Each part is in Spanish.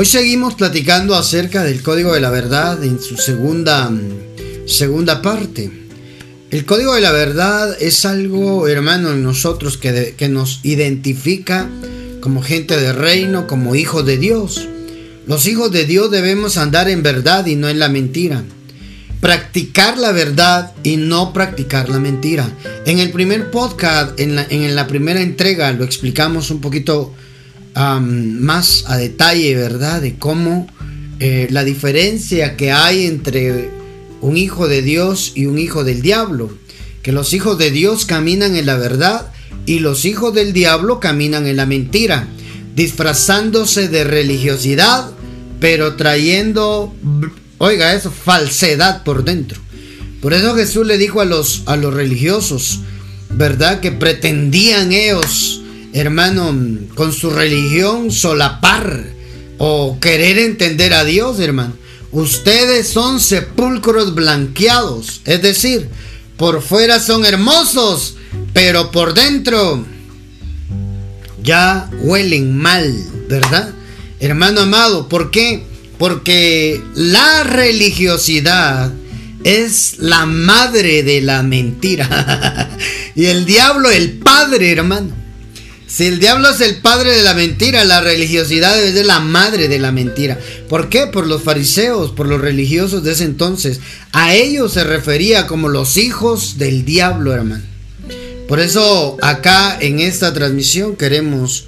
Hoy seguimos platicando acerca del Código de la Verdad en su segunda, segunda parte. El Código de la Verdad es algo, hermano, en nosotros que, que nos identifica como gente de reino, como hijos de Dios. Los hijos de Dios debemos andar en verdad y no en la mentira. Practicar la verdad y no practicar la mentira. En el primer podcast, en en la primera entrega, lo explicamos un poquito más a detalle, ¿verdad? De cómo eh, la diferencia que hay entre un hijo de Dios y un hijo del diablo. Que los hijos de Dios caminan en la verdad y los hijos del diablo caminan en la mentira, disfrazándose de religiosidad, pero trayendo, oiga eso, falsedad por dentro. Por eso Jesús le dijo a los, a los religiosos, ¿verdad? Que pretendían ellos, hermano, con su religión solapar o querer entender a Dios, hermano. Ustedes son sepulcros blanqueados, es decir, por fuera son hermosos, pero por dentro ya huelen mal, ¿verdad? Hermano amado, ¿por qué? Porque la religiosidad es la madre de la mentira. y el diablo el padre, hermano. Si el diablo es el padre de la mentira, la religiosidad es la madre de la mentira. ¿Por qué? Por los fariseos, por los religiosos de ese entonces. A ellos se refería como los hijos del diablo, hermano. Por eso acá en esta transmisión queremos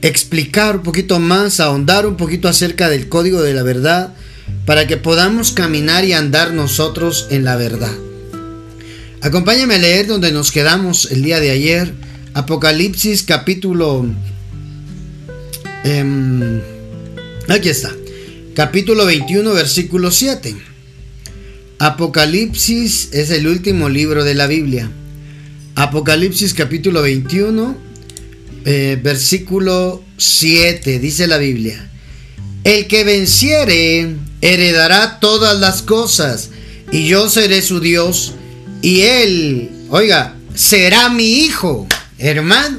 explicar un poquito más, ahondar un poquito acerca del código de la verdad, para que podamos caminar y andar nosotros en la verdad. Acompáñame a leer donde nos quedamos el día de ayer Apocalipsis capítulo... Em, aquí está. Capítulo 21, versículo 7. Apocalipsis es el último libro de la Biblia. Apocalipsis capítulo 21, eh, versículo 7, dice la Biblia. El que venciere heredará todas las cosas, y yo seré su Dios, y él, oiga, será mi hijo. Hermano,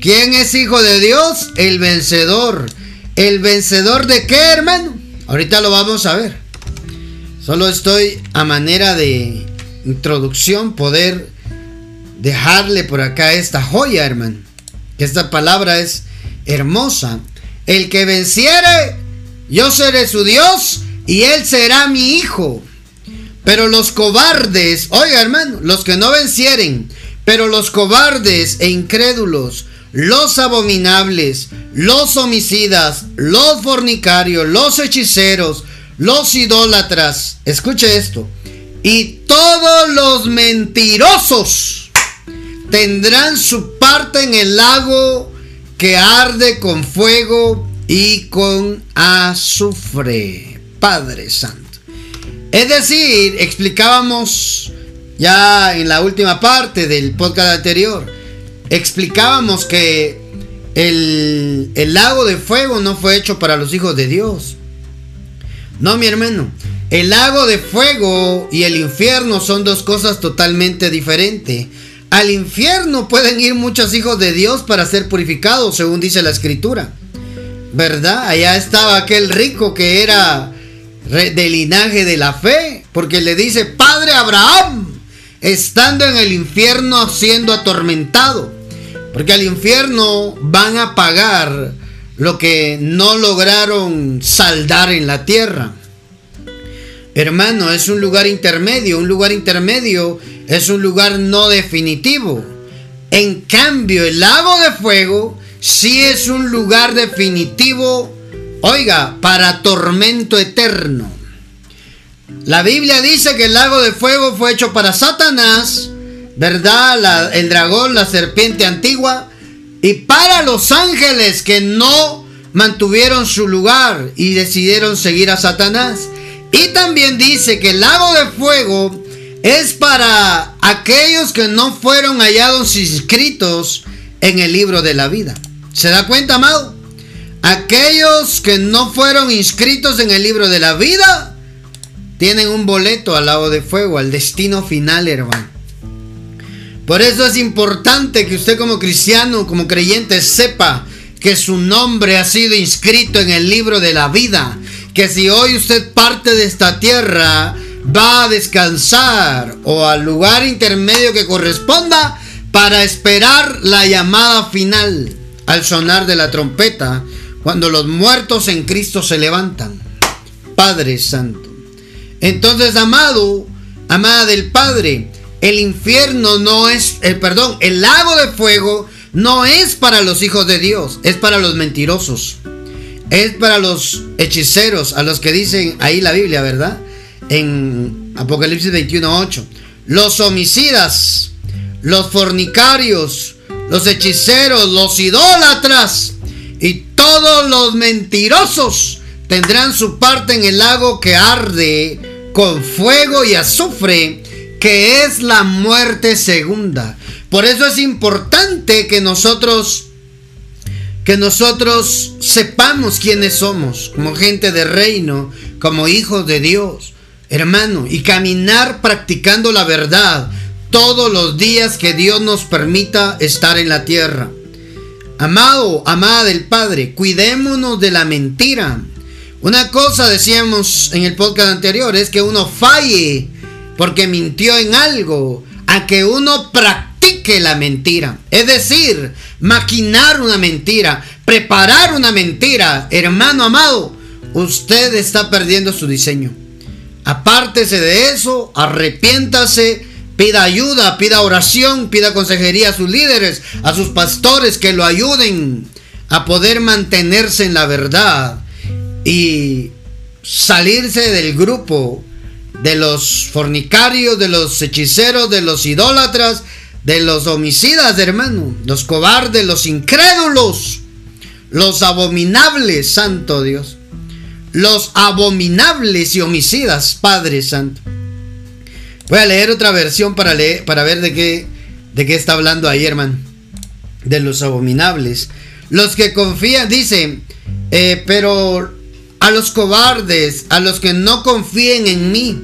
¿quién es hijo de Dios? El vencedor. ¿El vencedor de qué, hermano? Ahorita lo vamos a ver. Solo estoy a manera de introducción poder dejarle por acá esta joya, hermano. Esta palabra es hermosa. El que venciere, yo seré su Dios y él será mi hijo. Pero los cobardes, oiga hermano, los que no vencieren, pero los cobardes e incrédulos, los abominables, los homicidas, los fornicarios, los hechiceros, los idólatras, escuche esto, y todos los mentirosos tendrán su parte en el lago que arde con fuego y con azufre. Padre Santo. Es decir, explicábamos ya en la última parte del podcast anterior, explicábamos que el, lago de fuego no fue hecho para los hijos de Dios. No, mi hermano. El lago de fuego y el infierno son dos cosas totalmente diferentes. Al infierno pueden ir muchos hijos de Dios para ser purificados, según dice la escritura. ¿Verdad? Allá estaba aquel rico que era del linaje de la fe, porque le dice, Padre Abraham, estando en el infierno siendo atormentado. Porque al infierno van a pagar lo que no lograron saldar en la tierra. Hermano, es un lugar intermedio. Un lugar intermedio es un lugar no definitivo. En cambio, el lago de fuego sí es un lugar definitivo, oiga, para tormento eterno. La Biblia dice que el lago de fuego fue hecho para Satanás, ¿verdad? el dragón, la serpiente antigua, y para los ángeles que no mantuvieron su lugar y decidieron seguir a Satanás. Y también dice que el lago de fuego es para aquellos que no fueron hallados inscritos en el libro de la vida. ¿Se da cuenta, amado? Aquellos que no fueron inscritos en el libro de la vida tienen un boleto al lado de fuego, al destino final, hermano. Por eso es importante que usted como cristiano, como creyente, sepa que su nombre ha sido inscrito en el libro de la vida, que si hoy usted parte de esta tierra, va a descansar o al lugar intermedio que corresponda para esperar la llamada final al sonar de la trompeta cuando los muertos en Cristo se levantan. Padre Santo. Entonces, amado, amada del Padre, el infierno no es, el perdón, el lago de fuego no es para los hijos de Dios, es para los mentirosos. Es para los hechiceros, a los que dicen ahí la Biblia, ¿verdad? En Apocalipsis 21:8. Los homicidas, los fornicarios, los hechiceros, los idólatras y todos los mentirosos tendrán su parte en el lago que arde con fuego y azufre, que es la muerte segunda. Por eso es importante que nosotros que nosotros sepamos quiénes somos, como gente de reino, como hijos de Dios, hermano, y caminar practicando la verdad todos los días que Dios nos permita estar en la tierra. Amado, amada del Padre, cuidémonos de la mentira. Una cosa decíamos en el podcast anterior es que uno falle porque mintió en algo, a que uno practique la mentira. Es decir, maquinar una mentira, preparar una mentira. Hermano amado, usted está perdiendo su diseño. Apártese de eso, arrepiéntase, pida ayuda, pida oración, pida consejería a sus líderes, a sus pastores que lo ayuden a poder mantenerse en la verdad y salirse del grupo de los fornicarios, de los hechiceros, de los idólatras, de los homicidas, hermano, los cobardes, los incrédulos, los abominables, santo Dios, los abominables y homicidas, Padre Santo. Voy a leer otra versión para leer, para ver de qué, de qué está hablando ahí, hermano. De los abominables. Los que confían, dice, eh, pero a los cobardes, a los que no confíen en mí,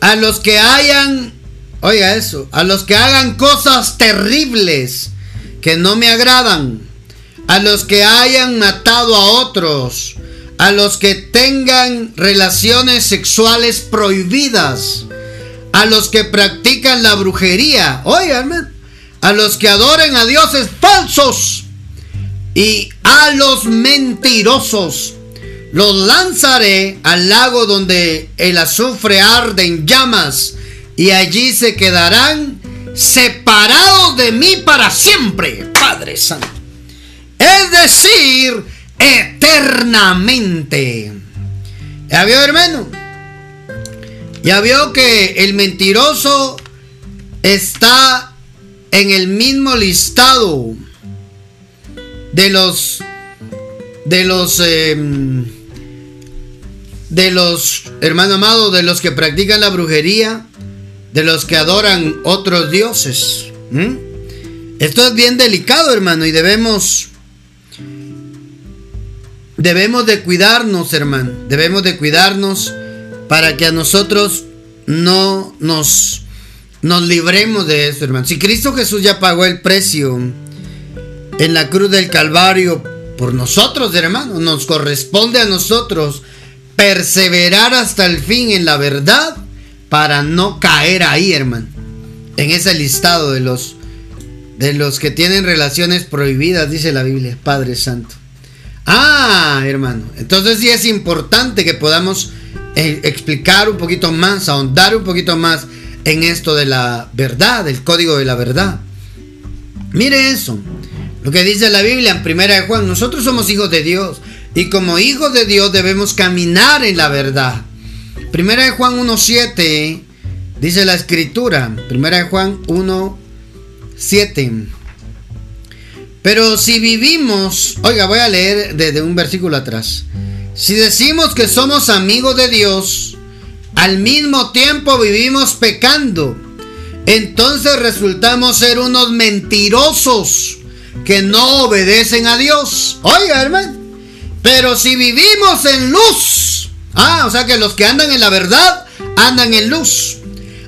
a los que hayan, oiga eso, a los que hagan cosas terribles que no me agradan, a los que hayan matado a otros, a los que tengan relaciones sexuales prohibidas, a los que practican la brujería, oigan, a los que adoren a dioses falsos, y a los mentirosos los lanzaré al lago donde el azufre arde en llamas y allí se quedarán separados de mí para siempre, Padre Santo. Es decir, eternamente. ¿Ya vio, hermano? Ya vio que el mentiroso está en el mismo listado de los de los em, de los hermano amado de los que practican la brujería de los que adoran otros dioses esto es bien delicado hermano y debemos debemos de cuidarnos hermano debemos de cuidarnos para que a nosotros no nos nos libremos de eso hermano. Si Cristo Jesús ya pagó el precio en la cruz del Calvario por nosotros, hermano. Nos corresponde a nosotros perseverar hasta el fin en la verdad para no caer ahí, hermano. En ese listado de los de los que tienen relaciones prohibidas, dice la Biblia, Padre Santo. Ah, hermano. Entonces sí es importante que podamos eh, explicar un poquito más, ahondar un poquito más en esto de la verdad, el código de la verdad. Mire eso. Lo que dice la Biblia en Primera de Juan, nosotros somos hijos de Dios y como hijos de Dios debemos caminar en la verdad. Primera de Juan 1.7 dice la escritura, Primera de Juan 1.7. Pero si vivimos, oiga, voy a leer desde un versículo atrás. Si decimos que somos amigos de Dios, al mismo tiempo vivimos pecando, entonces resultamos ser unos mentirosos que no obedecen a Dios. Oiga, hermano. Pero si vivimos en luz, ah, o sea que los que andan en la verdad andan en luz.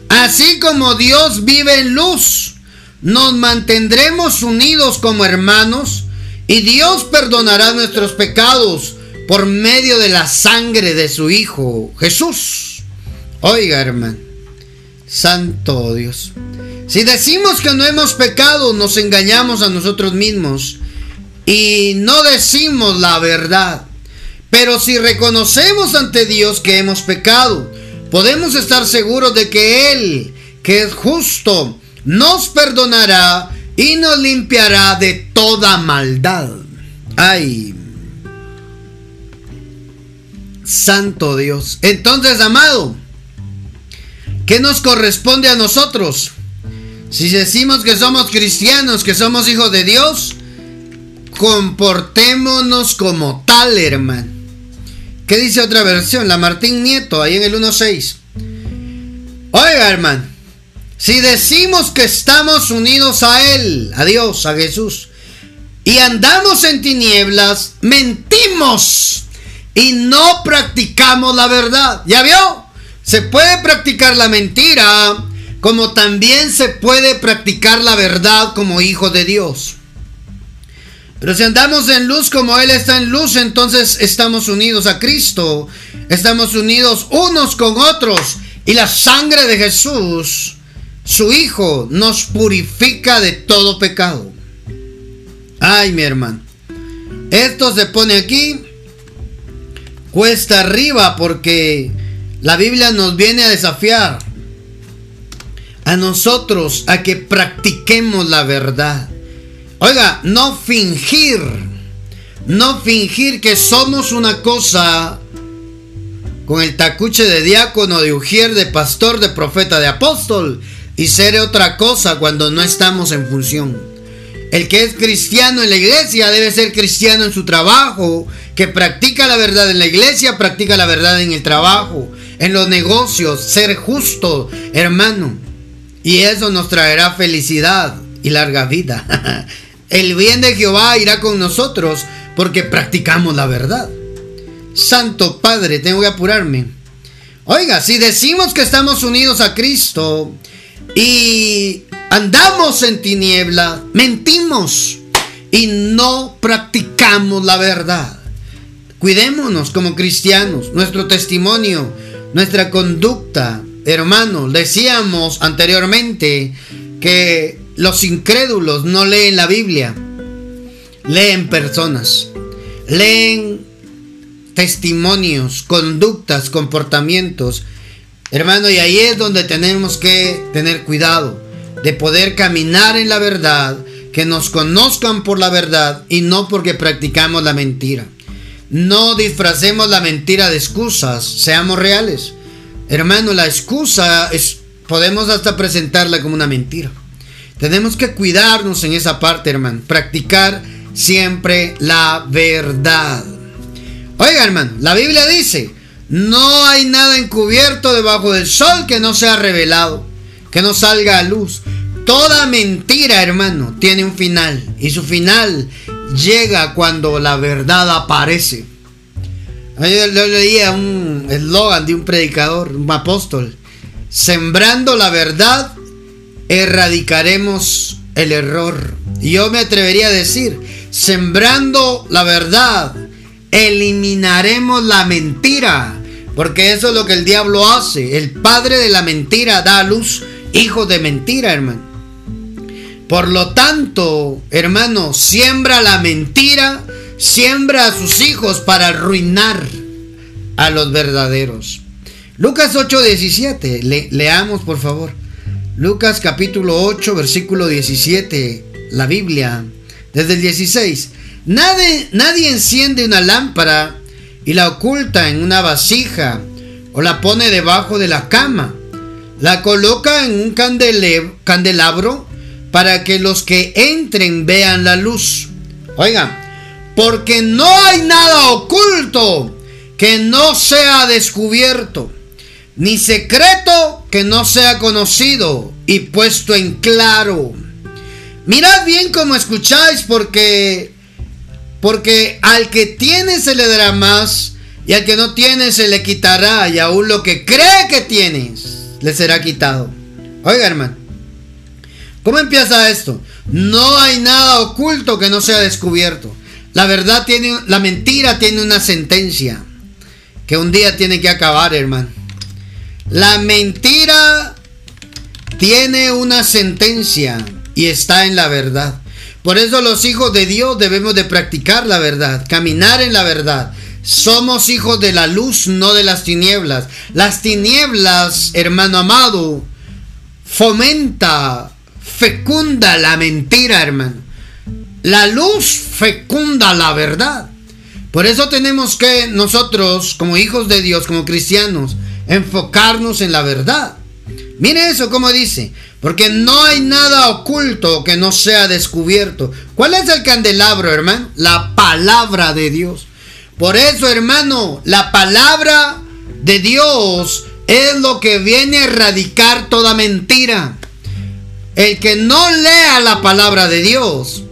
Así como Dios vive en luz, nos mantendremos unidos como hermanos Y Dios perdonará nuestros pecados por medio de la sangre de su Hijo Jesús. Oiga, hermano, Santo Dios. Si decimos que no hemos pecado, nos engañamos a nosotros mismos y no decimos la verdad. Pero si reconocemos ante Dios que hemos pecado, podemos estar seguros de que Él, que es justo, nos perdonará y nos limpiará de toda maldad. Ay, Santo Dios. Entonces, amado, ¿qué nos corresponde a nosotros? Si decimos que somos cristianos, que somos hijos de Dios, comportémonos como tal, hermano. ¿Qué dice otra versión? La Martín Nieto, ahí en el 1.6. Oiga, hermano, si decimos que estamos unidos a Él, a Dios, a Jesús, y andamos en tinieblas, mentimos y no practicamos la verdad. ¿Ya vio? Se puede practicar la mentira como también se puede practicar la verdad como hijo de Dios. Pero si andamos en luz como Él está en luz, entonces estamos unidos a Cristo. Estamos unidos unos con otros. Y la sangre de Jesús, su Hijo, nos purifica de todo pecado. Ay, mi hermano. Esto se pone aquí cuesta arriba porque la Biblia nos viene a desafiar a nosotros a que practiquemos la verdad. Oiga, no fingir, no fingir que somos una cosa con el tacuche de diácono, de ujier, de pastor, de profeta, de apóstol y ser otra cosa cuando no estamos en función. El que es cristiano en la iglesia debe ser cristiano en su trabajo, que practica la verdad en la iglesia, practica la verdad en el trabajo, en los negocios, ser justo, hermano. Y eso nos traerá felicidad y larga vida. El bien de Jehová irá con nosotros porque practicamos la verdad. Santo Padre, tengo que apurarme. Oiga, si decimos que estamos unidos a Cristo y andamos en tiniebla, mentimos y no practicamos la verdad. Cuidémonos como cristianos, nuestro testimonio, nuestra conducta. Hermanos, decíamos anteriormente que los incrédulos no leen la Biblia, leen personas, leen testimonios, conductas, comportamientos. Hermano, y ahí es donde tenemos que tener cuidado de poder caminar en la verdad, que nos conozcan por la verdad y no porque practicamos la mentira. No disfracemos la mentira de excusas, seamos reales. Hermano, la excusa es, podemos hasta presentarla como una mentira. Tenemos que cuidarnos en esa parte, hermano. Practicar siempre la verdad. Oiga, hermano, la Biblia dice, no hay nada encubierto debajo del sol que no sea revelado, que no salga a luz. Toda mentira, hermano, tiene un final. Y su final llega cuando la verdad aparece. Yo, leía un eslogan de un predicador, un apóstol. Sembrando la verdad, erradicaremos el error. Y yo me atrevería a decir, sembrando la verdad, eliminaremos la mentira. Porque eso es lo que el diablo hace. El padre de la mentira da a luz hijos de mentira, hermano. Por lo tanto, hermano, siembra la mentira, siembra a sus hijos para arruinar a los verdaderos. Lucas 8:17, Le, leamos por favor. Lucas capítulo 8, versículo 17, la Biblia, desde el 16. Nadie, nadie enciende una lámpara y la oculta en una vasija o la pone debajo de la cama. La coloca en un candelabro para que los que entren vean la luz. Oigan, porque no hay nada oculto que no sea descubierto, ni secreto que no sea conocido y puesto en claro. Mirad bien cómo escucháis, porque porque al que tiene se le dará más, y al que no tiene se le quitará, y aún lo que cree que tienes le será quitado. Oiga, hermano, ¿Cómo empieza esto? No hay nada oculto que no sea descubierto. La verdad tiene, la mentira tiene una sentencia que un día tiene que acabar, hermano. La mentira tiene una sentencia y está en la verdad. Por eso los hijos de Dios debemos de practicar la verdad, caminar en la verdad. Somos hijos de la luz, no de las tinieblas. Las tinieblas, hermano amado, fomenta, fecunda la mentira, hermano. La luz fecunda la verdad. Por eso tenemos que nosotros, como hijos de Dios, como cristianos, enfocarnos en la verdad. Mire eso como dice, porque no hay nada oculto que no sea descubierto. ¿Cuál es el candelabro, hermano? La palabra de Dios. Por eso, hermano, la palabra de Dios es lo que viene a erradicar toda mentira. El que no lea la palabra de Dios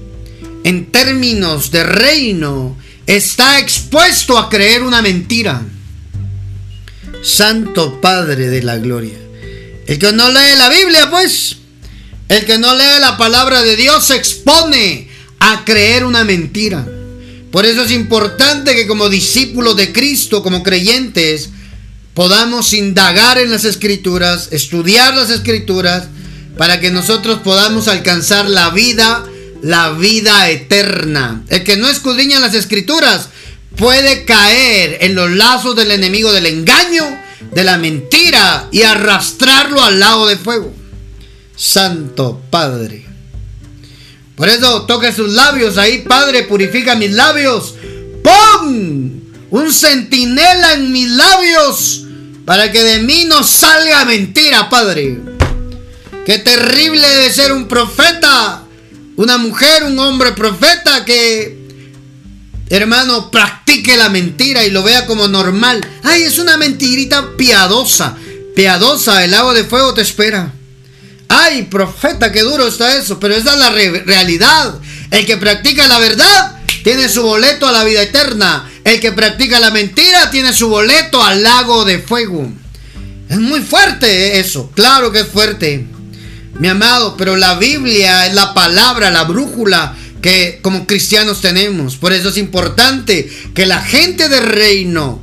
en términos de reino está expuesto a creer una mentira. Santo Padre de la Gloria. El que no lee la Biblia, pues, el que no lee la palabra de Dios se expone a creer una mentira. Por eso es importante que como discípulos de Cristo, como creyentes, podamos indagar en las escrituras, estudiar las escrituras, para que nosotros podamos alcanzar la vida, la vida eterna. El que no escudriña las escrituras puede caer en los lazos del enemigo del engaño de la mentira y arrastrarlo al lago de fuego. Santo Padre. Por eso toque sus labios ahí, Padre, purifica mis labios. ¡Pum! Un centinela en mis labios para que de mí no salga mentira, Padre. Qué terrible debe ser un profeta, una mujer, un hombre profeta que hermano, practique la mentira y lo vea como normal. Ay, es una mentirita piadosa. Piadosa, el agua de fuego te espera. Ay, profeta, qué duro está eso. Pero esa es la realidad. El que practica la verdad tiene su boleto a la vida eterna. El que practica la mentira tiene su boleto al lago de fuego. Es muy fuerte eso. Claro que es fuerte. Mi amado, pero la Biblia es la palabra, la brújula que como cristianos tenemos. Por eso es importante que la gente del reino,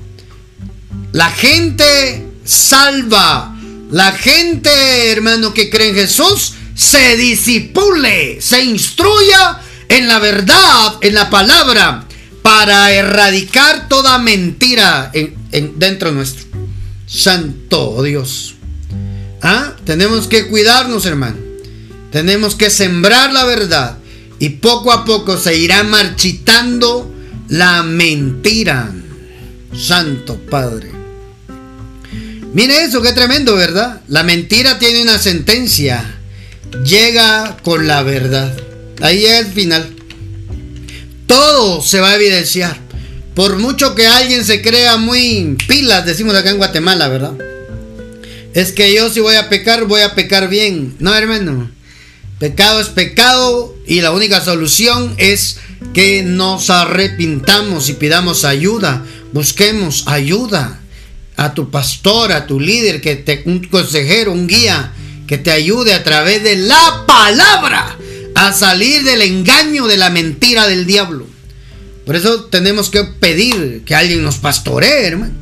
la gente salva, la gente, hermano, que cree en Jesús, se disipule, se instruya en la verdad, en la palabra, para erradicar toda mentira en, dentro nuestro. Santo Dios. ¿Ah? Tenemos que cuidarnos, hermano. Tenemos que sembrar la verdad y poco a poco se irá marchitando la mentira. Santo Padre. Mire eso, qué tremendo, ¿verdad? La mentira tiene una sentencia. Llega con la verdad. Ahí es el final. Todo se va a evidenciar. Por mucho que alguien se crea muy pilas, decimos acá en Guatemala, ¿verdad? Es que yo si voy a pecar, voy a pecar bien. No, hermano. Pecado es pecado y la única solución es que nos arrepintamos y pidamos ayuda. Busquemos ayuda a tu pastor, a tu líder, que te, un consejero, un guía, que te ayude a través de la palabra a salir del engaño, de la mentira del diablo. Por eso tenemos que pedir que alguien nos pastoree, hermano.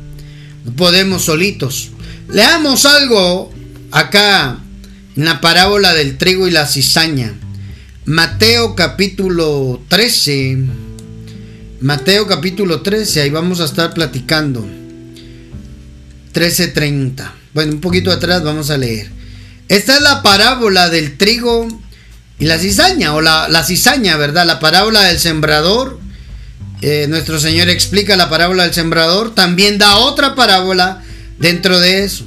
No podemos solitos. Leamos algo acá la parábola del trigo y la cizaña. Mateo capítulo 13. Mateo capítulo 13, ahí vamos a estar platicando. 13:30. Bueno, un poquito atrás vamos a leer. Esta es la parábola del trigo y la cizaña, o la, la cizaña, ¿verdad? La parábola del sembrador. Eh, nuestro Señor explica la parábola del sembrador. También da otra parábola dentro de eso.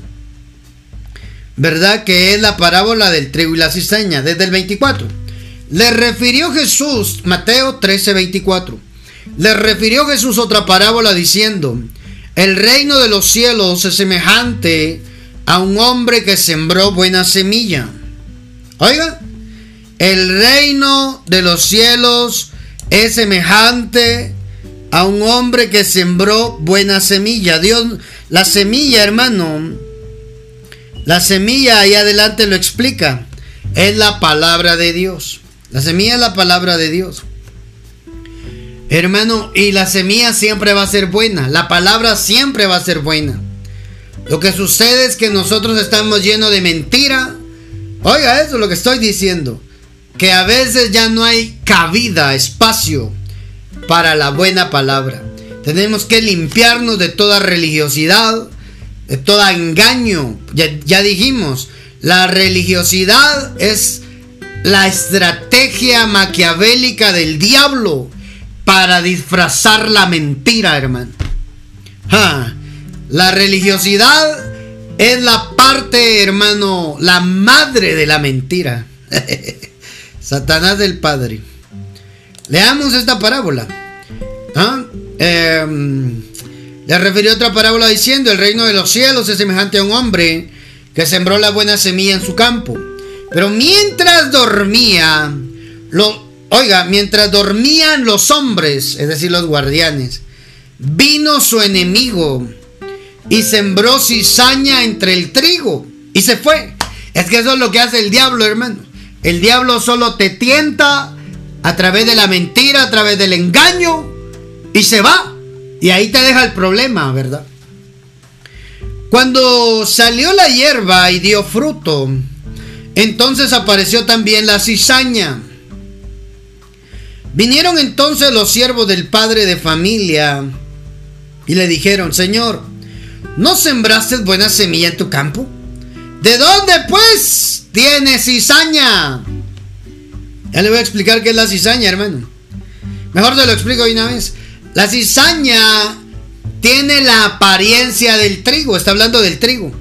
¿verdad? Que es la parábola del trigo y la cizaña, desde el 24. Le refirió Jesús, Mateo 13, 24. Le refirió Jesús otra parábola diciendo, el reino de los cielos es semejante a un hombre que sembró buena semilla. Oiga, el reino de los cielos es semejante a un hombre que sembró buena semilla. Dios, la semilla, hermano, la semilla ahí adelante lo explica. es la palabra de Dios. La semilla es la palabra de Dios. Hermano, y la semilla siempre va a ser buena. La palabra siempre va a ser buena. Lo que sucede es que nosotros estamos llenos de mentira. Oiga, eso es lo que estoy diciendo. Que a veces ya no hay cabida, espacio para la buena palabra. Tenemos que limpiarnos de toda religiosidad, de todo engaño. Ya, ya dijimos, la religiosidad es la estrategia maquiavélica del diablo para disfrazar la mentira, hermano. La religiosidad es la parte, hermano, la madre de la mentira. Satanás del Padre. Leamos esta parábola. ¿Ah? Em, le refirió otra parábola diciendo, el reino de los cielos es semejante a un hombre que sembró la buena semilla en su campo. Pero mientras dormía, lo, oiga, mientras dormían los hombres, es decir, los guardianes, vino su enemigo y sembró cizaña entre el trigo y se fue. Es que eso es lo que hace el diablo, hermano. El diablo solo te tienta a través de la mentira, a través del engaño y se va. Y ahí te deja el problema, ¿verdad? Cuando salió la hierba y dio fruto, entonces apareció también la cizaña. Vinieron entonces los siervos del padre de familia y le dijeron, Señor, ¿no sembraste buena semilla en tu campo? ¿De dónde pues tienes cizaña? Ya le voy a explicar qué es la cizaña, hermano. Mejor te lo explico una vez. La cizaña tiene la apariencia del trigo, está hablando del trigo.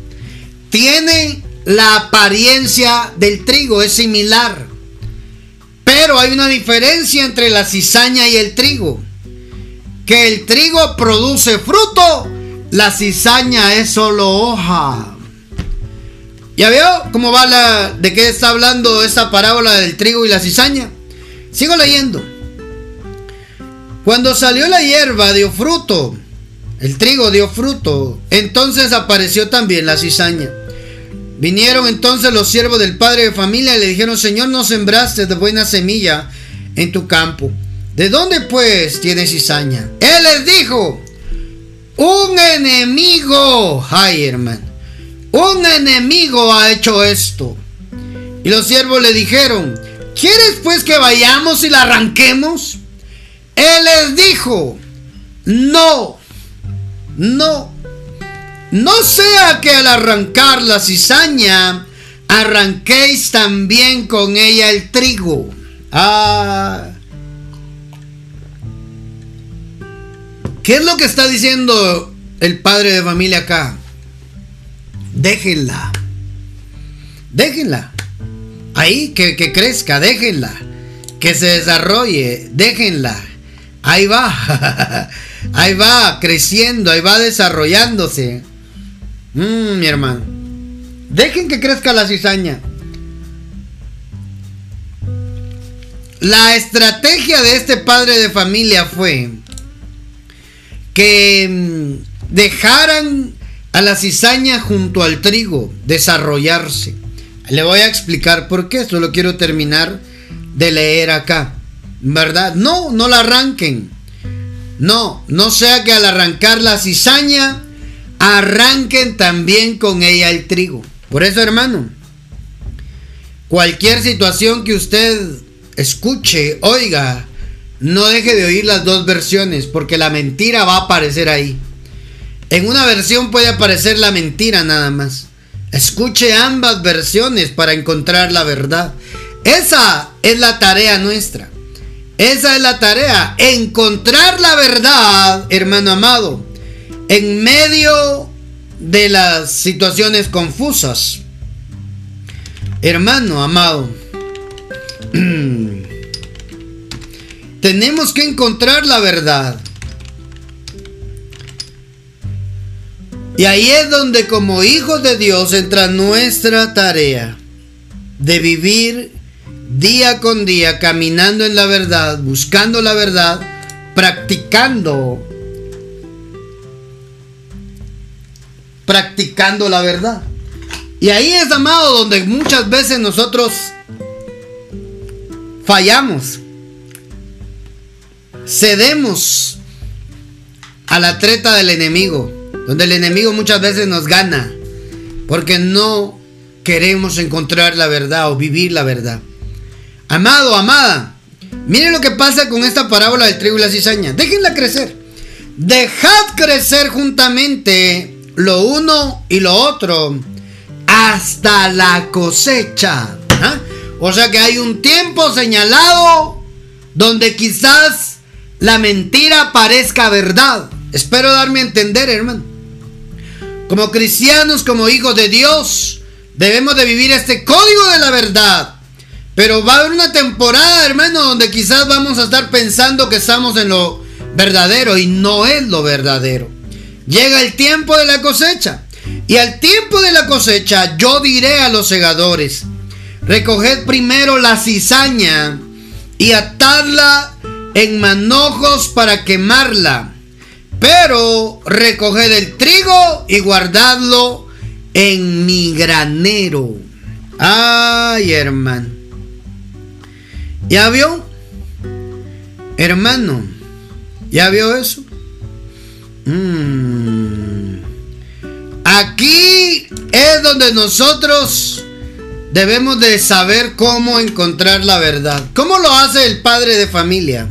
Tiene la apariencia del trigo es similar. Pero hay una diferencia entre la cizaña y el trigo. Que el trigo produce fruto, la cizaña es solo hoja. ¿Ya veo cómo va la de qué está hablando esta parábola del trigo y la cizaña? Sigo leyendo. Cuando salió la hierba dio fruto, el trigo dio fruto, entonces apareció también la cizaña. Vinieron entonces los siervos del padre de familia y le dijeron, Señor, no sembraste de buena semilla en tu campo. ¿De dónde pues tienes cizaña? Él les dijo, un enemigo, ay un enemigo ha hecho esto. Y los siervos le dijeron, ¿quieres pues que vayamos y la arranquemos? Él les dijo, no, no, no sea que al arrancar la cizaña, arranquéis también con ella el trigo. Ah. ¿Qué es lo que está diciendo el padre de familia acá? Déjenla. Déjenla. Ahí, que, que crezca, déjenla. Que se desarrolle, déjenla. Ahí va. ahí va creciendo, ahí va desarrollándose. Mmm, mi hermano. Dejen que crezca la cizaña. La estrategia de este padre de familia fue que mm, dejaran a la cizaña junto al trigo desarrollarse. Le voy a explicar por qué, solo quiero terminar de leer acá. ¿Verdad? No, no la arranquen. No, no sea que al arrancar la cizaña arranquen también con ella el trigo. Por eso, hermano, cualquier situación que usted escuche, oiga, no deje de oír las dos versiones, porque la mentira va a aparecer ahí. En una versión puede aparecer la mentira nada más. Escuche ambas versiones para encontrar la verdad. Esa es la tarea nuestra. Esa es la tarea. Encontrar la verdad, hermano amado en medio de las situaciones confusas. Hermano amado, tenemos que encontrar la verdad. Y ahí es donde como hijos de Dios entra nuestra tarea de vivir día con día caminando en la verdad, buscando la verdad, practicando practicando la verdad. Y ahí es, amado, donde muchas veces nosotros fallamos. Cedemos a la treta del enemigo, donde el enemigo muchas veces nos gana, porque no queremos encontrar la verdad o vivir la verdad. Amado, amada, miren lo que pasa con esta parábola del trigo y la cizaña. Déjenla crecer. Dejad crecer juntamente lo uno y lo otro hasta la cosecha. ¿ah? O sea que hay un tiempo señalado donde quizás la mentira parezca verdad. Espero darme a entender, hermano. Como cristianos, como hijos de Dios, debemos de vivir este código de la verdad. Pero va a haber una temporada, hermano, donde quizás vamos a estar pensando que estamos en lo verdadero y no es lo verdadero. Llega el tiempo de la cosecha. Y al tiempo de la cosecha yo diré a los segadores, recoged primero la cizaña y atadla en manojos para quemarla, pero recoged el trigo y guardadlo en mi granero. Ay, hermano. ¿Ya vio? Hermano, ¿ya vio eso? Mm. Aquí es donde nosotros debemos de saber cómo encontrar la verdad. ¿Cómo lo hace el padre de familia?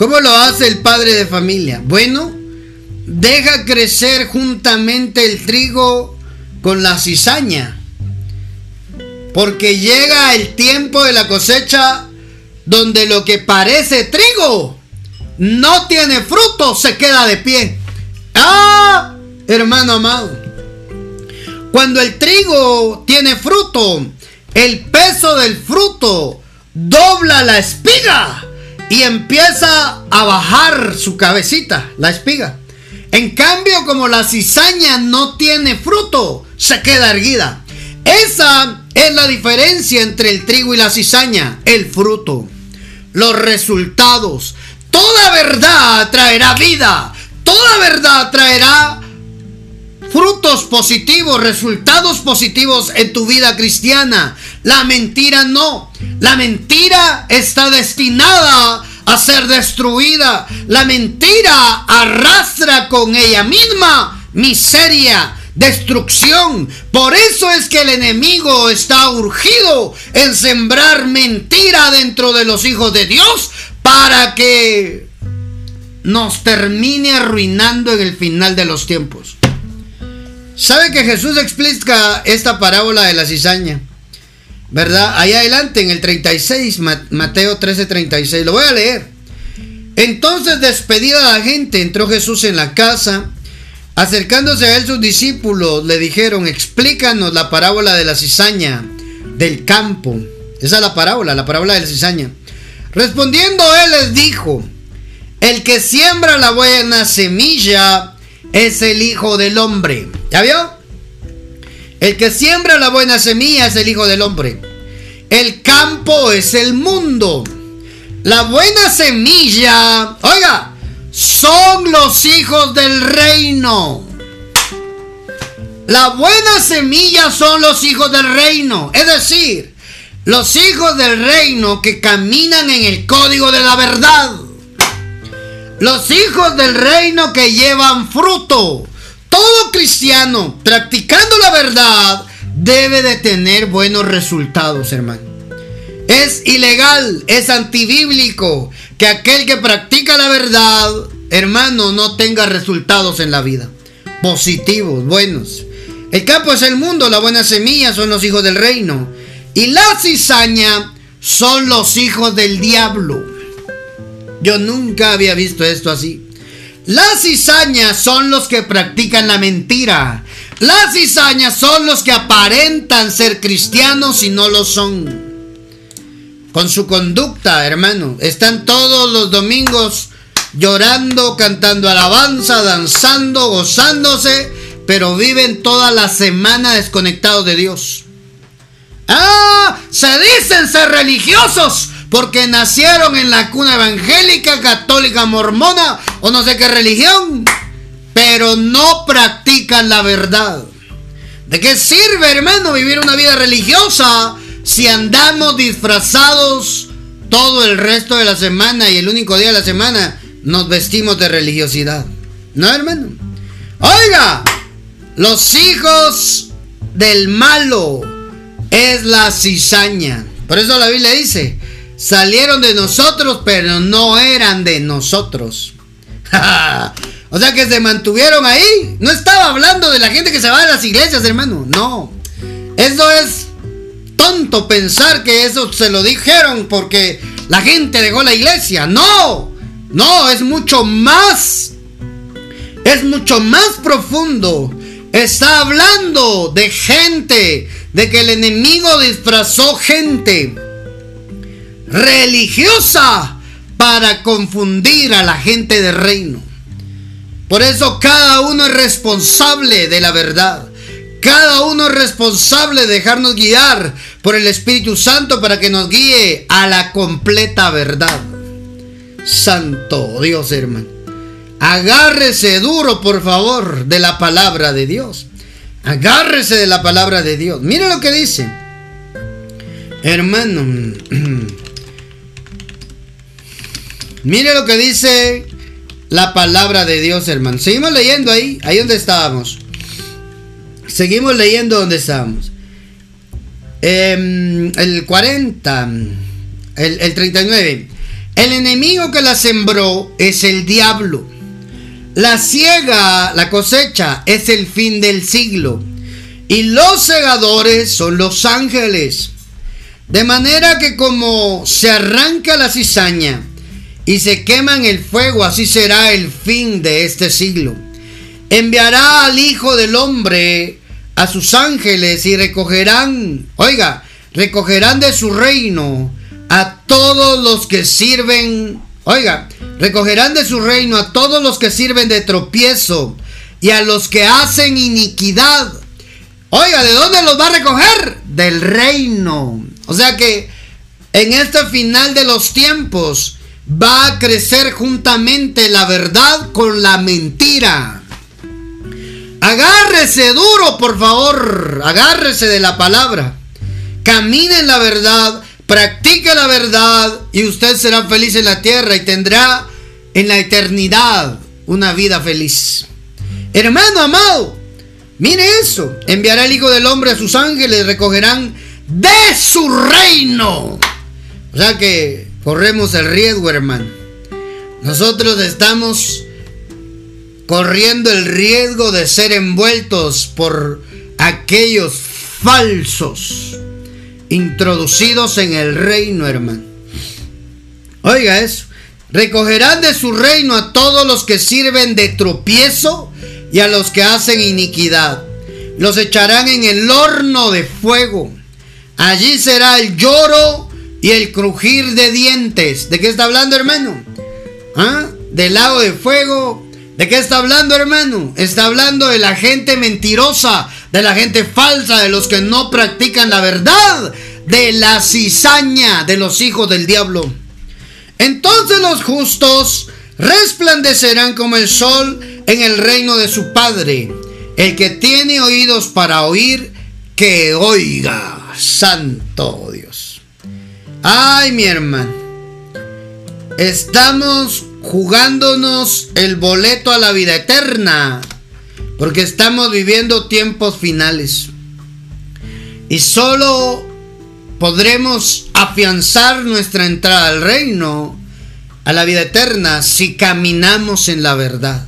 ¿Cómo lo hace el padre de familia? Bueno, deja crecer juntamente el trigo con la cizaña. Porque llega el tiempo de la cosecha donde lo que parece trigo no tiene fruto, se queda de pie. ¡Ah! Hermano amado. Cuando el trigo tiene fruto, el peso del fruto dobla la espiga y empieza a bajar su cabecita, la espiga. En cambio, como la cizaña no tiene fruto, se queda erguida. Esa es la diferencia entre el trigo y la cizaña, el fruto, los resultados. Toda verdad traerá vida, toda verdad traerá frutos positivos, resultados positivos en tu vida cristiana. La mentira no. La mentira está destinada a ser destruida. La mentira arrastra con ella misma miseria, destrucción. Por eso es que el enemigo está urgido en sembrar mentira dentro de los hijos de Dios para que nos termine arruinando en el final de los tiempos. ¿Sabe que Jesús explica esta parábola de la cizaña? ¿Verdad? Ahí adelante en el 36, Mateo 13, 36. Lo voy a leer. Entonces, despedida la gente, entró Jesús en la casa. Acercándose a él sus discípulos le dijeron, explícanos la parábola de la cizaña del campo. Esa es la parábola, la parábola de la cizaña. Respondiendo él les dijo, el que siembra la buena semilla es el Hijo del Hombre. ¿Ya vio? El que siembra la buena semilla es el Hijo del Hombre. El campo es el mundo. La buena semilla, oiga, son los hijos del reino. La buena semilla son los hijos del reino. Es decir, los hijos del reino que caminan en el código de la verdad. Los hijos del reino que llevan fruto. Todo cristiano practicando la verdad debe de tener buenos resultados, hermano. Es ilegal, es antibíblico que aquel que practica la verdad, hermano, no tenga resultados en la vida. Positivos, buenos. El campo es el mundo, la buena semilla son los hijos del reino. Y la cizaña son los hijos del diablo. Yo nunca había visto esto así. Las cizañas son los que practican la mentira. Las cizañas son los que aparentan ser cristianos y no lo son. Con su conducta, hermano. Están todos los domingos llorando, cantando alabanza, danzando, gozándose, pero viven toda la semana desconectados de Dios. Ah, se dicen ser religiosos, porque nacieron en la cuna evangélica, católica, mormona o no sé qué religión, pero no practican la verdad. ¿De qué sirve, hermano, vivir una vida religiosa si andamos disfrazados todo el resto de la semana y el único día de la semana nos vestimos de religiosidad? ¿No, hermano? Oiga, los hijos del malo es la cizaña. Por eso la Biblia dice, salieron de nosotros, pero no eran de nosotros. o sea que se mantuvieron ahí. No estaba hablando de la gente que se va a las iglesias, hermano. No. Eso es tonto pensar que eso se lo dijeron porque la gente dejó la iglesia. No. No, es mucho más. Es mucho más profundo. Está hablando de gente. De que el enemigo disfrazó gente religiosa para confundir a la gente del reino. Por eso cada uno es responsable de la verdad. Cada uno es responsable de dejarnos guiar por el Espíritu Santo para que nos guíe a la completa verdad. Santo Dios, hermano. Agárrese duro, por favor, de la palabra de Dios. Agárrese de la palabra de Dios. Mire lo que dice. Hermano. Mire lo que dice la palabra de Dios, hermano. Seguimos leyendo ahí, ahí donde estábamos. Seguimos leyendo donde estábamos. Em, el 40, el, el 39. El enemigo que la sembró es el diablo. La ciega, la cosecha, es el fin del siglo. Y los segadores son los ángeles. De manera que como se arranca la cizaña y se quema en el fuego, así será el fin de este siglo. Enviará al Hijo del Hombre a sus ángeles y recogerán, oiga, recogerán de su reino a todos los que sirven, oiga, recogerán de su reino a todos los que sirven de tropiezo y a los que hacen iniquidad. Oiga, ¿de dónde los va a recoger? Del reino. O sea que en este final de los tiempos, va a crecer juntamente la verdad con la mentira. Agárrese duro, por favor. Agárrese de la palabra. Camine en la verdad, practique la verdad y usted será feliz en la tierra y tendrá en la eternidad una vida feliz. Hermano amado, mire eso. Enviará el Hijo del Hombre a sus ángeles, recogerán de su reino. O sea que corremos el riesgo, hermano. Nosotros estamos corriendo el riesgo de ser envueltos por aquellos falsos introducidos en el reino, hermano. Oiga eso. Recogerán de su reino a todos los que sirven de tropiezo y a los que hacen iniquidad. Los echarán en el horno de fuego. Allí será el lloro y el crujir de dientes. ¿De qué está hablando, hermano? ¿Ah? Del lago de fuego. ¿De qué está hablando, hermano? Está hablando de la gente mentirosa, de la gente falsa, de los que no practican la verdad, de la cizaña de los hijos del diablo. Entonces los justos resplandecerán como el sol en el reino de su Padre. El que tiene oídos para oír, que oiga. Santo Dios. Ay, mi hermano. Estamos jugándonos el boleto a la vida eterna. Porque estamos viviendo tiempos finales. Y solo podremos afianzar nuestra entrada al reino, a la vida eterna, si caminamos en la verdad.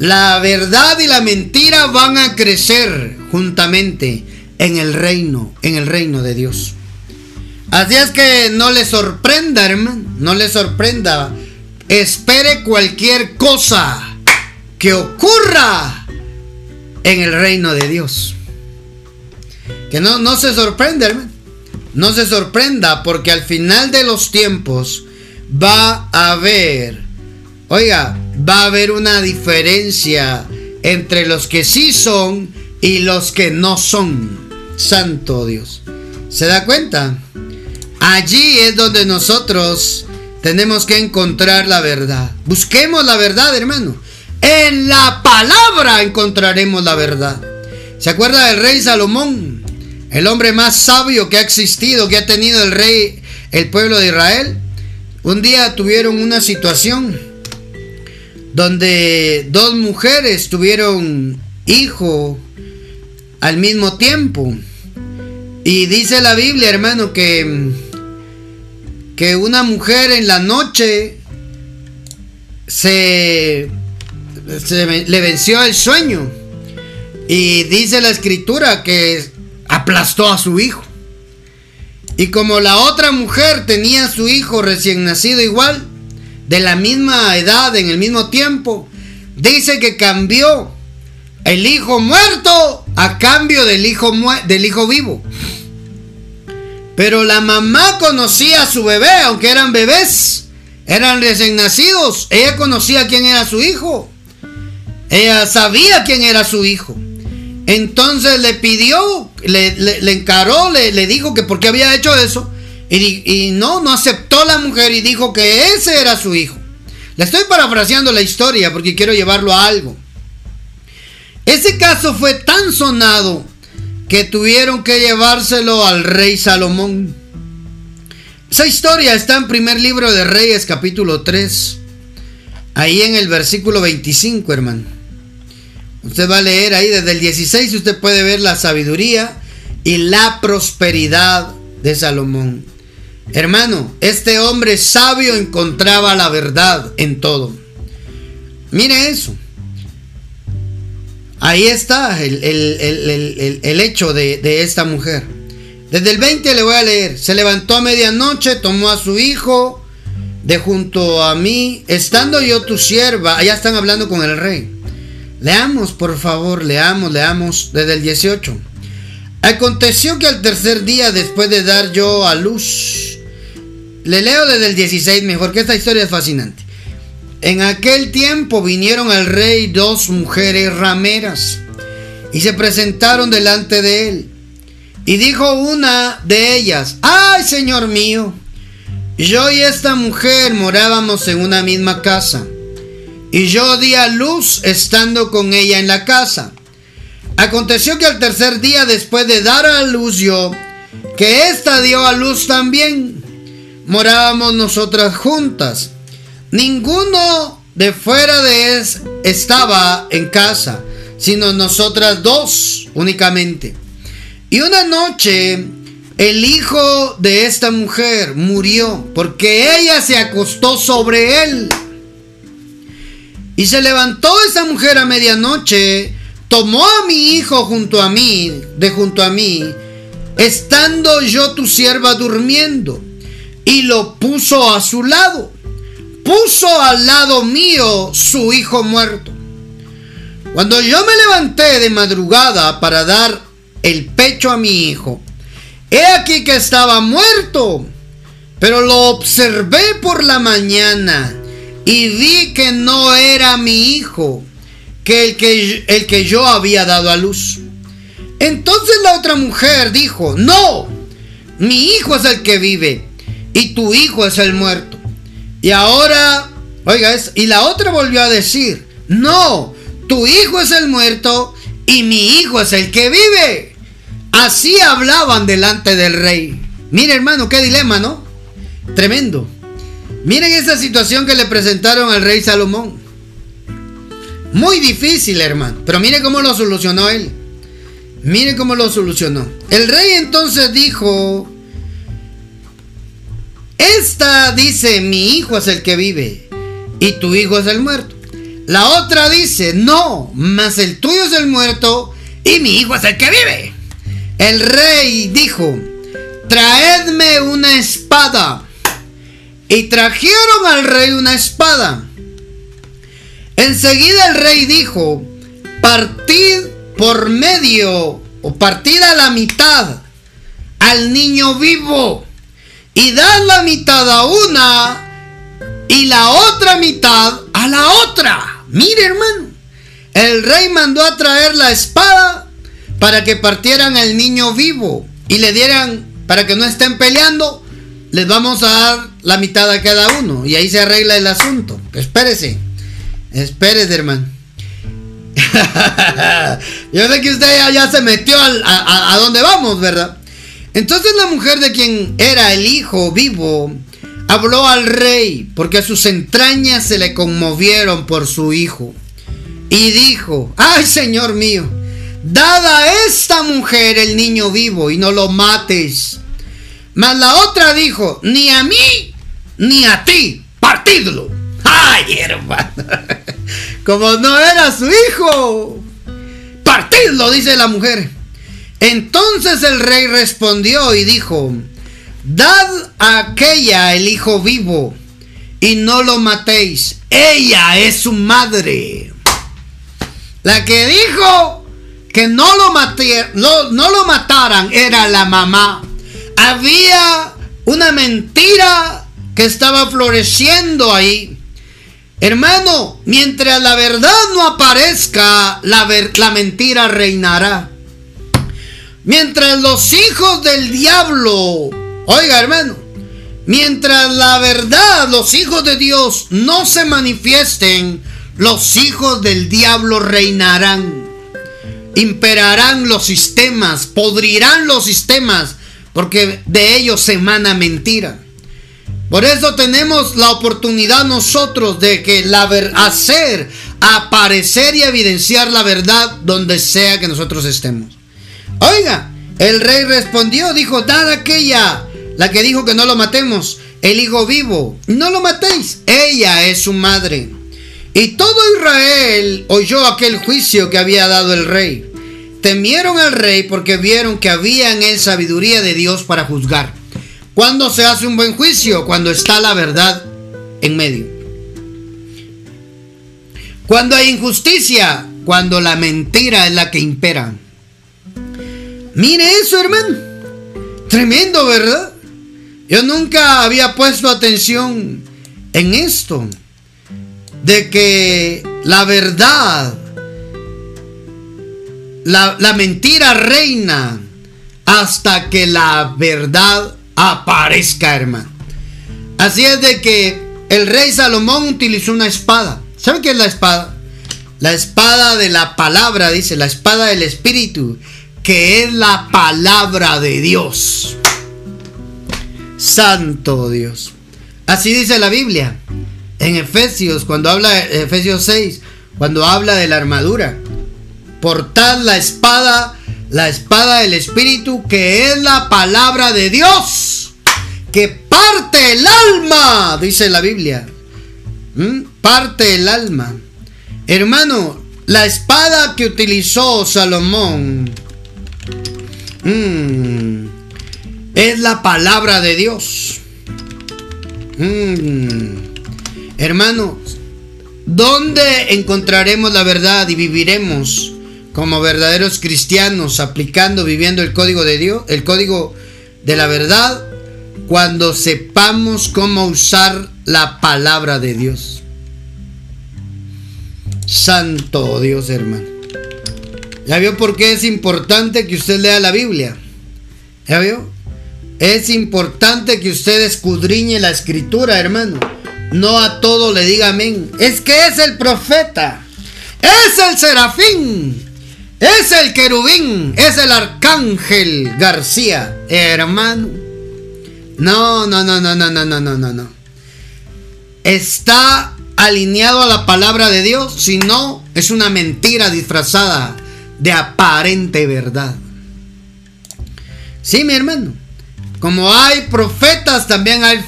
La verdad y la mentira van a crecer juntamente en el reino, en el reino de Dios. Así es que no le sorprenda, hermano. No le sorprenda. Espere cualquier cosa que ocurra en el reino de Dios. Que no, no se sorprenda, hermano. No se sorprenda porque al final de los tiempos va a haber, oiga, va a haber una diferencia entre los que sí son y los que no son. Santo Dios. ¿Se da cuenta? Allí es donde nosotros tenemos que encontrar la verdad. Busquemos la verdad, hermano. En la palabra encontraremos la verdad. ¿Se acuerda del rey Salomón? el hombre más sabio que ha existido, que ha tenido el rey, el pueblo de Israel, un día tuvieron una situación donde dos mujeres tuvieron hijo al mismo tiempo. Y dice la Biblia, hermano, que, que una mujer en la noche se, le venció el sueño. Y dice la escritura que aplastó a su hijo. Y como la otra mujer tenía a su hijo recién nacido igual, de la misma edad, en el mismo tiempo, dice que cambió el hijo muerto a cambio del hijo, del hijo vivo. Pero la mamá conocía a su bebé, aunque eran bebés, eran recién nacidos. Ella conocía quién era su hijo. Ella sabía quién era su hijo. Entonces le pidió, le, encaró, le, dijo que por qué había hecho eso. Y, y, no, no aceptó la mujer y dijo que ese era su hijo. Le estoy parafraseando la historia porque quiero llevarlo a algo. Ese caso fue tan sonado que tuvieron que llevárselo al rey Salomón. Esa historia está en primer libro de Reyes capítulo 3. Ahí en el versículo 25, hermano. Usted va a leer ahí desde el 16 y usted puede ver la sabiduría y la prosperidad de Salomón. Hermano, este hombre sabio encontraba la verdad en todo. Mire eso. Ahí está el, hecho de, de, esta mujer. Desde el 20 le voy a leer. Se levantó a medianoche, tomó a su hijo de junto a mí, estando yo tu sierva. Allá están hablando con el rey. Leamos, por favor, leamos, leamos desde el 18. Aconteció que al tercer día después de dar yo a luz, le leo desde el 16 mejor, que esta historia es fascinante. En aquel tiempo vinieron al rey dos mujeres rameras y se presentaron delante de él. Y dijo una de ellas, ay Señor mío, yo y esta mujer morábamos en una misma casa y yo di a luz estando con ella en la casa. Aconteció que al tercer día después de dar a luz yo, que ésta dio a luz también, morábamos nosotras juntas. Ninguno de fuera de es estaba en casa, sino nosotras dos únicamente. Y una noche el hijo de esta mujer murió porque ella se acostó sobre él. Y se levantó esa mujer a medianoche, tomó a mi hijo junto a mí, de junto a mí, estando yo tu sierva durmiendo, y lo puso a su lado. Puso al lado mío su hijo muerto. Cuando yo me levanté de madrugada para dar el pecho a mi hijo, he aquí que estaba muerto, pero lo observé por la mañana y vi que no era mi hijo, que el que, el que yo había dado a luz. Entonces la otra mujer dijo, no, mi hijo es el que vive y tu hijo es el muerto. Y ahora, oiga, y la otra volvió a decir, no, tu hijo es el muerto y mi hijo es el que vive. Así hablaban delante del rey. Mire hermano, qué dilema, ¿no? Tremendo. Miren esa situación que le presentaron al rey Salomón. Muy difícil, hermano. Pero mire cómo lo solucionó él. Mire cómo lo solucionó. El rey entonces dijo, esta dice, mi hijo es el que vive y tu hijo es el muerto. La otra dice, no, mas el tuyo es el muerto y mi hijo es el que vive. El rey dijo, traedme una espada y trajeron al rey una espada. Enseguida el rey dijo, partid por medio o partid a la mitad al niño vivo y dad la mitad a una y la otra mitad a la otra. Mire hermano, el rey mandó a traer la espada para que partieran al niño vivo y le dieran, para que no estén peleando, les vamos a dar la mitad a cada uno y ahí se arregla el asunto. Espérese, espérese, hermano. Yo sé que usted ya, se metió a, a donde vamos, ¿verdad? Entonces la mujer de quien era el hijo vivo habló al rey porque sus entrañas se le conmovieron por su hijo. Y dijo, ay Señor mío, dada a esta mujer el niño vivo y no lo mates. Mas la otra dijo, ni a mí ni a ti, partidlo. Ay hermano, como no era su hijo, partidlo, dice la mujer. Entonces el rey respondió y dijo, dad a aquella el hijo vivo y no lo matéis. Ella es su madre. La que dijo que no lo, no lo mataran era la mamá. Había una mentira que estaba floreciendo ahí. Hermano, mientras la verdad no aparezca, la, la mentira reinará. Mientras los hijos del diablo, oiga hermano, mientras la verdad, los hijos de Dios no se manifiesten, los hijos del diablo reinarán. Imperarán los sistemas, podrirán los sistemas, porque de ellos se emana mentira. Por eso tenemos la oportunidad nosotros de que la hacer aparecer y evidenciar la verdad donde sea que nosotros estemos. Oiga, el rey respondió, dijo, dad aquella, la que dijo que no lo matemos, el hijo vivo, no lo matéis, ella es su madre. Y todo Israel oyó aquel juicio que había dado el rey. Temieron al rey porque vieron que había en él sabiduría de Dios para juzgar. ¿Cuándo se hace un buen juicio? Cuando está la verdad en medio. Cuando hay injusticia, cuando la mentira es la que impera. Mire eso, hermano. Tremendo, ¿verdad? Yo nunca había puesto atención en esto. De que la verdad, la, mentira reina hasta que la verdad aparezca, hermano. Así es de que el rey Salomón utilizó una espada. ¿Saben qué es la espada? La espada de la palabra, dice, la espada del espíritu que es la palabra de Dios. Santo Dios. Así dice la Biblia. En Efesios, cuando habla, Efesios 6, cuando habla de la armadura. Portad la espada, la espada del Espíritu, que es la palabra de Dios. Que parte el alma, dice la Biblia. ¿Mm? Parte el alma. Hermano, la espada que utilizó Salomón Mm. Es la palabra de Dios. Mm. Hermanos, ¿dónde encontraremos la verdad y viviremos como verdaderos cristianos aplicando, viviendo el código de Dios, el código de la verdad, cuando sepamos cómo usar la palabra de Dios? Santo Dios, hermano. ¿Ya vio por qué es importante que usted lea la Biblia? ¿Ya vio? Es importante que usted escudriñe la escritura, hermano. No a todo le diga amén. Es que es el profeta. Es el serafín. Es el querubín. Es el arcángel García, hermano. No, no, no, no, no, no, no, no, no. Está alineado a la palabra de Dios. Si no, es una mentira disfrazada de aparente verdad. Sí, mi hermano. Como hay profetas, también hay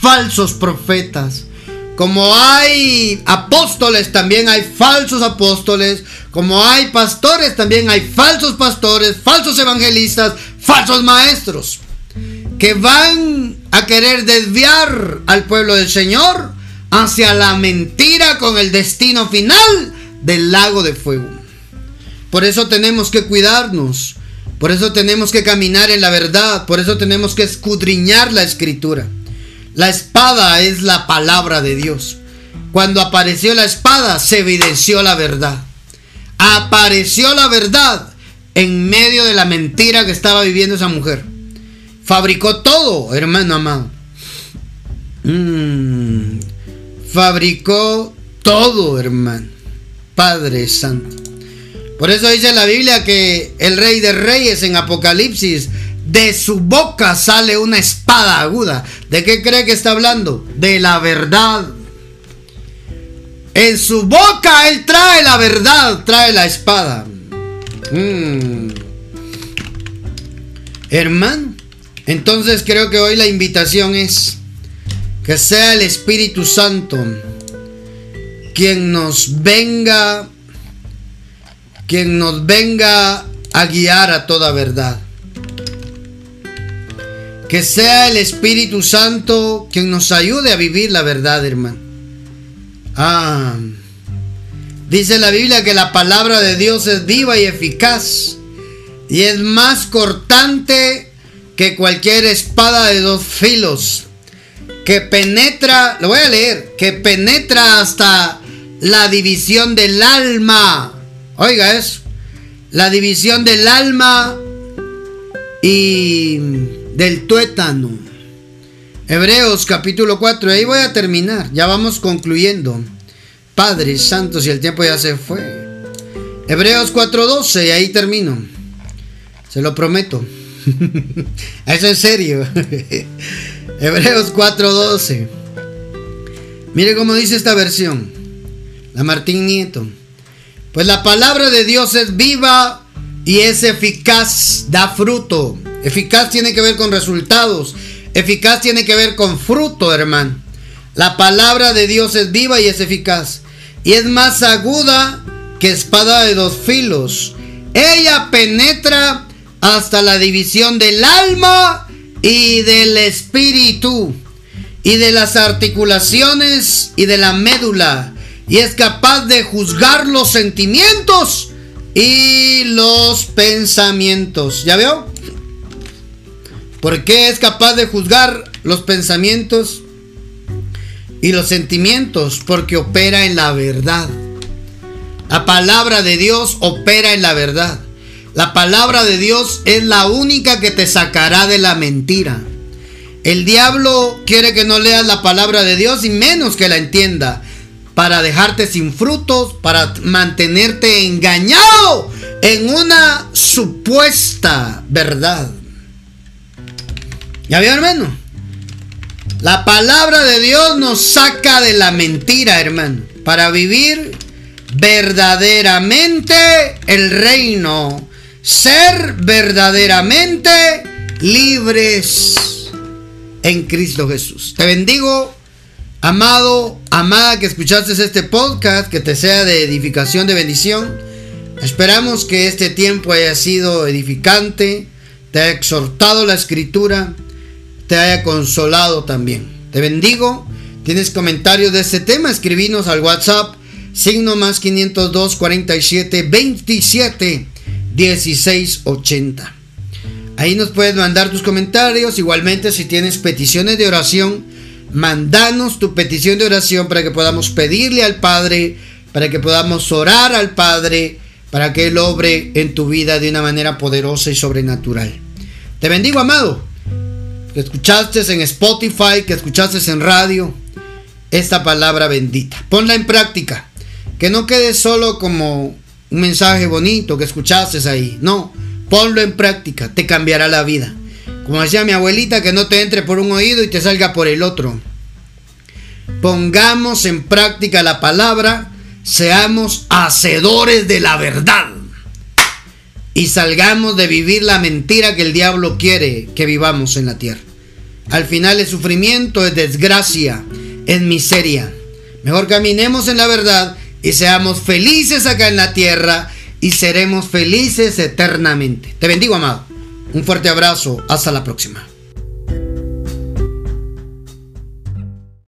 falsos profetas. Como hay apóstoles, también hay falsos apóstoles. Como hay pastores, también hay falsos pastores, falsos evangelistas, falsos maestros. Que van a querer desviar al pueblo del Señor hacia la mentira con el destino final del lago de fuego. Por eso tenemos que cuidarnos. Por eso tenemos que caminar en la verdad. Por eso tenemos que escudriñar la escritura. La espada es la palabra de Dios. Cuando apareció la espada se evidenció la verdad. Apareció la verdad en medio de la mentira que estaba viviendo esa mujer. Fabricó todo, hermano amado. Mm. fabricó todo, hermano. Padre Santo. Por eso dice la Biblia que el rey de reyes en Apocalipsis, de su boca sale una espada aguda. ¿De qué cree que está hablando? De la verdad. En su boca él trae la verdad, trae la espada. Mm. Hermano, entonces creo que hoy la invitación es que sea el Espíritu Santo quien nos venga, quien nos venga a guiar a toda verdad. Que sea el Espíritu Santo quien nos ayude a vivir la verdad, hermano. Ah, dice la Biblia que la palabra de Dios es viva y eficaz y es más cortante que cualquier espada de dos filos que penetra, lo voy a leer, que penetra hasta la división del alma. Oiga eso. La división del alma y del tuétano. Hebreos capítulo 4. Ahí voy a terminar. Ya vamos concluyendo. Padre Santo, si el tiempo ya se fue. Hebreos 4.12. Y ahí termino. Se lo prometo. Eso es serio. Hebreos 4.12. Mire cómo dice esta versión. La Martín Nieto. Pues la palabra de Dios es viva y es eficaz, da fruto. Eficaz tiene que ver con resultados. Eficaz tiene que ver con fruto, hermano. La palabra de Dios es viva y es eficaz. Y es más aguda que espada de dos filos. Ella penetra hasta la división del alma y del espíritu y de las articulaciones y de la médula y es capaz de juzgar los sentimientos y los pensamientos. ¿Ya veo? ¿Por qué es capaz de juzgar los pensamientos y los sentimientos? Porque opera en la verdad. La palabra de Dios opera en la verdad. La palabra de Dios es la única que te sacará de la mentira. El diablo quiere que no leas la palabra de Dios y menos que la entienda para dejarte sin frutos, para mantenerte engañado en una supuesta verdad. ¿Ya vio, hermano? La palabra de Dios nos saca de la mentira, hermano, para vivir verdaderamente el reino, ser verdaderamente libres en Cristo Jesús. Te bendigo Amado, amada que escuchaste este podcast, que te sea de edificación, de bendición. Esperamos que este tiempo haya sido edificante, te haya exhortado la escritura, te haya consolado también. Te bendigo. Tienes comentarios de este tema, escribinos al WhatsApp, signo más 502 47 27 16 80. Ahí nos puedes mandar tus comentarios. Igualmente, si tienes peticiones de oración, Mandanos tu petición de oración para que podamos pedirle al Padre, para que podamos orar al Padre, para que Él obre en tu vida de una manera poderosa y sobrenatural. Te bendigo, amado. Que escuchaste en Spotify, que escuchaste en radio esta palabra bendita. Ponla en práctica. Que no quede solo como un mensaje bonito que escuchaste ahí. No, ponlo en práctica. Te cambiará la vida. Como decía mi abuelita, que no te entre por un oído y te salga por el otro. Pongamos en práctica la palabra, seamos hacedores de la verdad y salgamos de vivir la mentira que el diablo quiere que vivamos en la tierra. Al final el sufrimiento es desgracia, es miseria. Mejor caminemos en la verdad y seamos felices acá en la tierra y seremos felices eternamente. Te bendigo, amado. Un fuerte abrazo. Hasta la próxima.